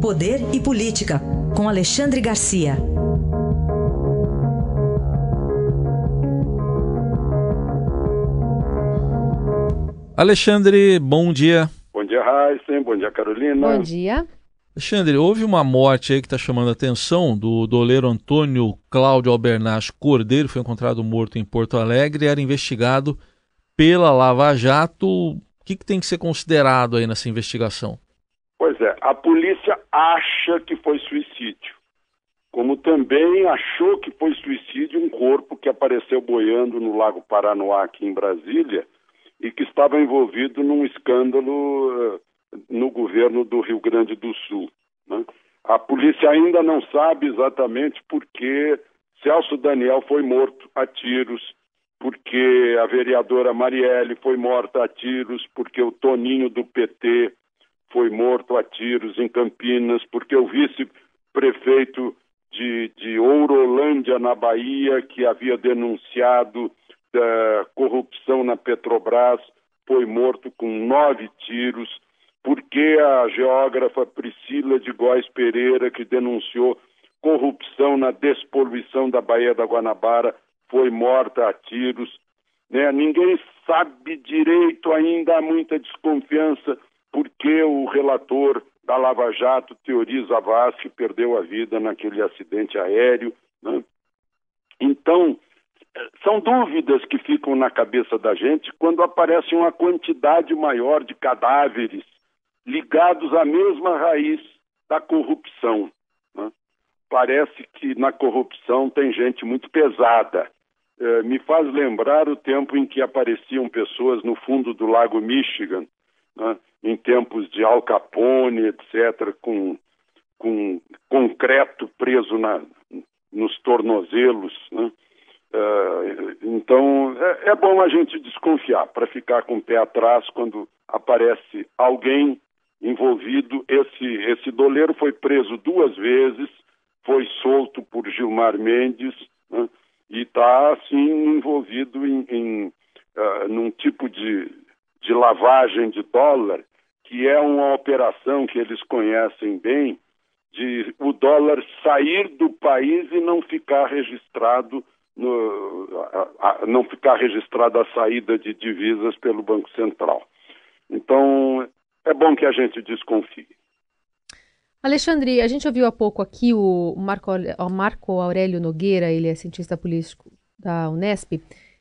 Poder e Política, com Alexandre Garcia. Alexandre, bom dia. Bom dia, Raíssen. Bom dia, Carolina. Bom dia. Alexandre, houve uma morte aí que está chamando a atenção do doleiro Antônio Cláudio Albernaz Cordeiro, foi encontrado morto em Porto Alegre, era investigado pela Lava Jato. O que, que tem que ser considerado aí nessa investigação? Pois é, a polícia acha que foi suicídio, como também achou que foi suicídio um corpo que apareceu boiando no Lago Paranoá, aqui em Brasília, e que estava envolvido num escândalo uh, no governo do Rio Grande do Sul. Né? A polícia ainda não sabe exatamente por que Celso Daniel foi morto a tiros, porque a vereadora Marielle foi morta a tiros, porque o Toninho do PT foi morto a tiros em Campinas, porque o vice-prefeito de, de Ourolândia, na Bahia, que havia denunciado da corrupção na Petrobras, foi morto com nove tiros porque a geógrafa Priscila de Góes Pereira, que denunciou corrupção na despoluição da Baía da Guanabara, foi morta a tiros. Né? Ninguém sabe direito ainda, há muita desconfiança, porque o relator da Lava Jato, Teoriza Vaz, que perdeu a vida naquele acidente aéreo. Né? Então, são dúvidas que ficam na cabeça da gente quando aparece uma quantidade maior de cadáveres ligados à mesma raiz da corrupção. Né? Parece que na corrupção tem gente muito pesada. É, me faz lembrar o tempo em que apareciam pessoas no fundo do Lago Michigan, né? em tempos de Al Capone, etc., com, com concreto preso na, nos tornozelos. Né? É, então, é, é bom a gente desconfiar para ficar com o pé atrás quando aparece alguém envolvido. Esse, esse doleiro foi preso duas vezes, foi solto por Gilmar Mendes né, e está, assim, envolvido em, em uh, num tipo de, de lavagem de dólar, que é uma operação que eles conhecem bem, de o dólar sair do país e não ficar registrado no, a, a, não ficar registrada a saída de divisas pelo Banco Central. Então, é bom que a gente desconfie. Alexandre, a gente ouviu há pouco aqui o Marco, o Marco Aurélio Nogueira, ele é cientista político da Unesp,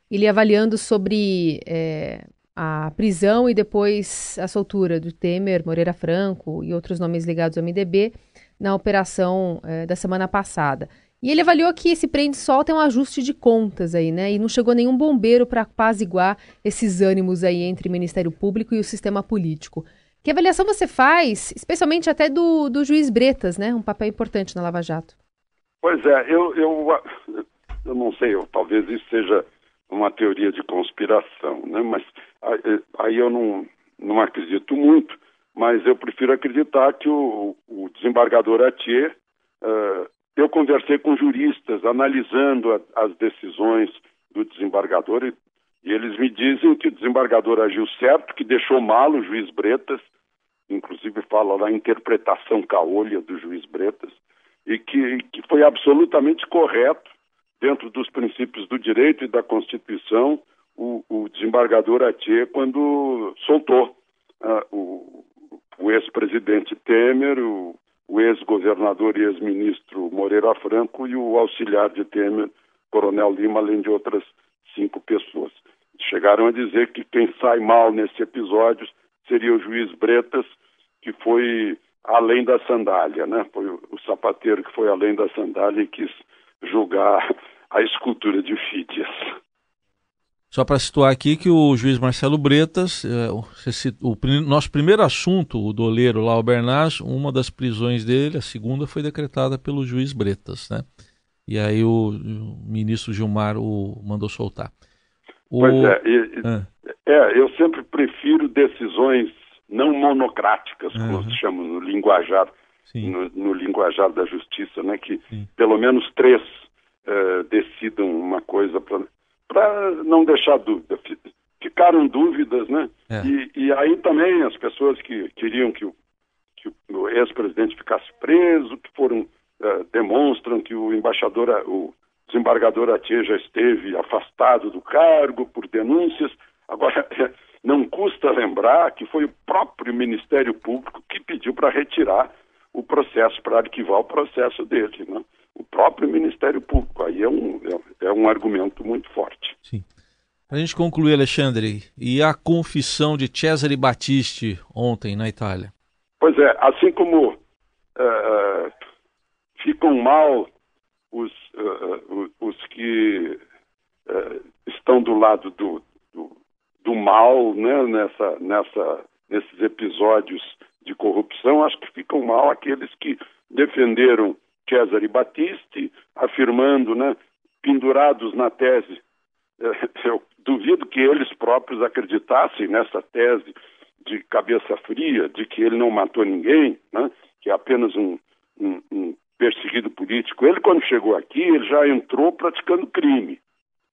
ele avaliando sobre é, a prisão e depois a soltura do Temer, Moreira Franco e outros nomes ligados ao MDB na operação é, da semana passada. E ele avaliou que esse prende-sol é um ajuste de contas aí, né? E não chegou nenhum bombeiro para apaziguar esses ânimos aí entre o Ministério Público e o sistema político. Que avaliação você faz, especialmente até do, do juiz Bretas, né? Um papel importante na Lava Jato. Pois é, eu, eu, eu não sei, eu, talvez isso seja uma teoria de conspiração, né? Mas aí eu não, não acredito muito, mas eu prefiro acreditar que o, o desembargador Atier, uh, eu conversei com juristas analisando a, as decisões do desembargador e, e eles me dizem que o desembargador agiu certo, que deixou mal o juiz Bretas, inclusive fala da interpretação caolha do juiz Bretas, e que, que foi absolutamente correto, dentro dos princípios direito e da Constituição, o, o desembargador Atier quando soltou uh, o, o ex-presidente Temer, o, o ex-governador e ex-ministro Moreira Franco e o auxiliar de Temer, Coronel Lima, além de outras cinco pessoas. Chegaram a dizer que quem sai mal nesse episódio seria o juiz Bretas, que foi além da sandália, né? Foi o sapateiro que foi além da sandália e quis julgar a escultura de Fídias. Só para situar aqui que o juiz Marcelo Bretas, é, o, nosso primeiro assunto, o doleiro lá, o uma das prisões dele, a segunda foi decretada pelo juiz Bretas, né? E aí o, o ministro Gilmar o mandou soltar. O... Pois é, e, é. é, eu sempre prefiro decisões não monocráticas, como se chama no linguajar, no, no, linguajar da justiça, né? Que Sim. pelo menos três uh, decidam uma coisa para não deixar dúvida. Ficaram dúvidas, né? É. E, e, aí também as pessoas que queriam que o, que o ex-presidente ficasse preso, que foram uh, demonstram que o embaixador, o desembargador Atier já esteve afastado do cargo por denúncias. Agora, não custa lembrar que foi o próprio Ministério Público que pediu para retirar o processo, para arquivar o processo dele, né? O próprio Ministério Público. Aí é um, é, é um argumento muito forte. Sim. Para a gente concluir, Alexandre, e a confissão de Cesare Battisti ontem na Itália? Pois é, assim como uh, ficam mal os, uh, os que uh, estão do lado do, do, do, mal né, nessa, nessa, nesses episódios de corrupção, acho que ficam mal aqueles que defenderam Cesare Battisti, afirmando, né, pendurados na tese eu duvido que eles próprios acreditassem nessa tese de cabeça fria, de que ele não matou ninguém, né? que é apenas um, um, um perseguido político. Ele, quando chegou aqui, ele já entrou praticando crime.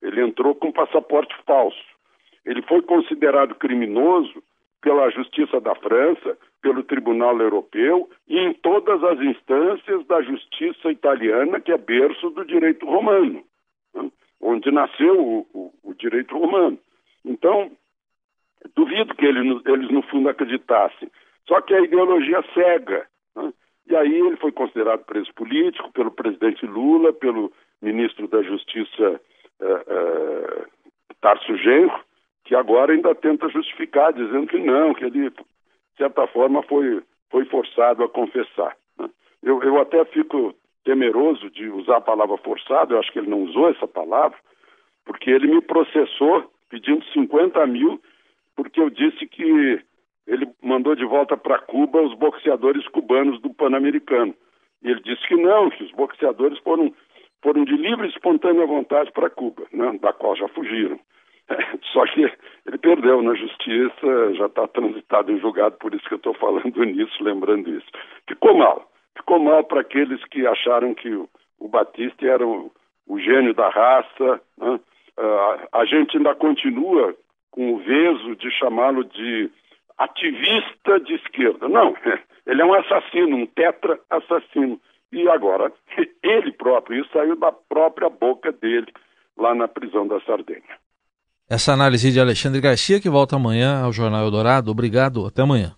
Ele entrou com passaporte falso. Ele foi considerado criminoso pela Justiça da França, pelo Tribunal Europeu e em todas as instâncias da Justiça italiana, que é berço do direito romano onde nasceu o, o, o direito romano. Então, duvido que ele, eles, no fundo, acreditassem. Só que a ideologia cega. Né? E aí ele foi considerado preso político pelo presidente Lula, pelo ministro da Justiça uh, uh, Tarso Genro, que agora ainda tenta justificar, dizendo que não, que ele, de certa forma, foi, foi forçado a confessar. Né? Eu, eu até fico temeroso de usar a palavra forçado, eu acho que ele não usou essa palavra, porque ele me processou pedindo 50 mil, porque eu disse que ele mandou de volta para Cuba os boxeadores cubanos do Pan-Americano. E ele disse que não, que os boxeadores foram, foram de livre e espontânea vontade para Cuba, né, da qual já fugiram. só que ele perdeu na justiça, já está transitado em julgado, por isso que eu estou falando nisso, lembrando isso. Ficou mal ficou mal para aqueles que acharam que o, Batista era o, o, gênio da raça. Né? Uh, a gente ainda continua com o veso de chamá-lo de ativista de esquerda. Não, ele é um assassino, um tetra assassino. E agora, ele próprio, isso saiu da própria boca dele lá na prisão da Sardenha. Essa análise de Alexandre Garcia, que volta amanhã ao Jornal Eldorado. Obrigado, até amanhã.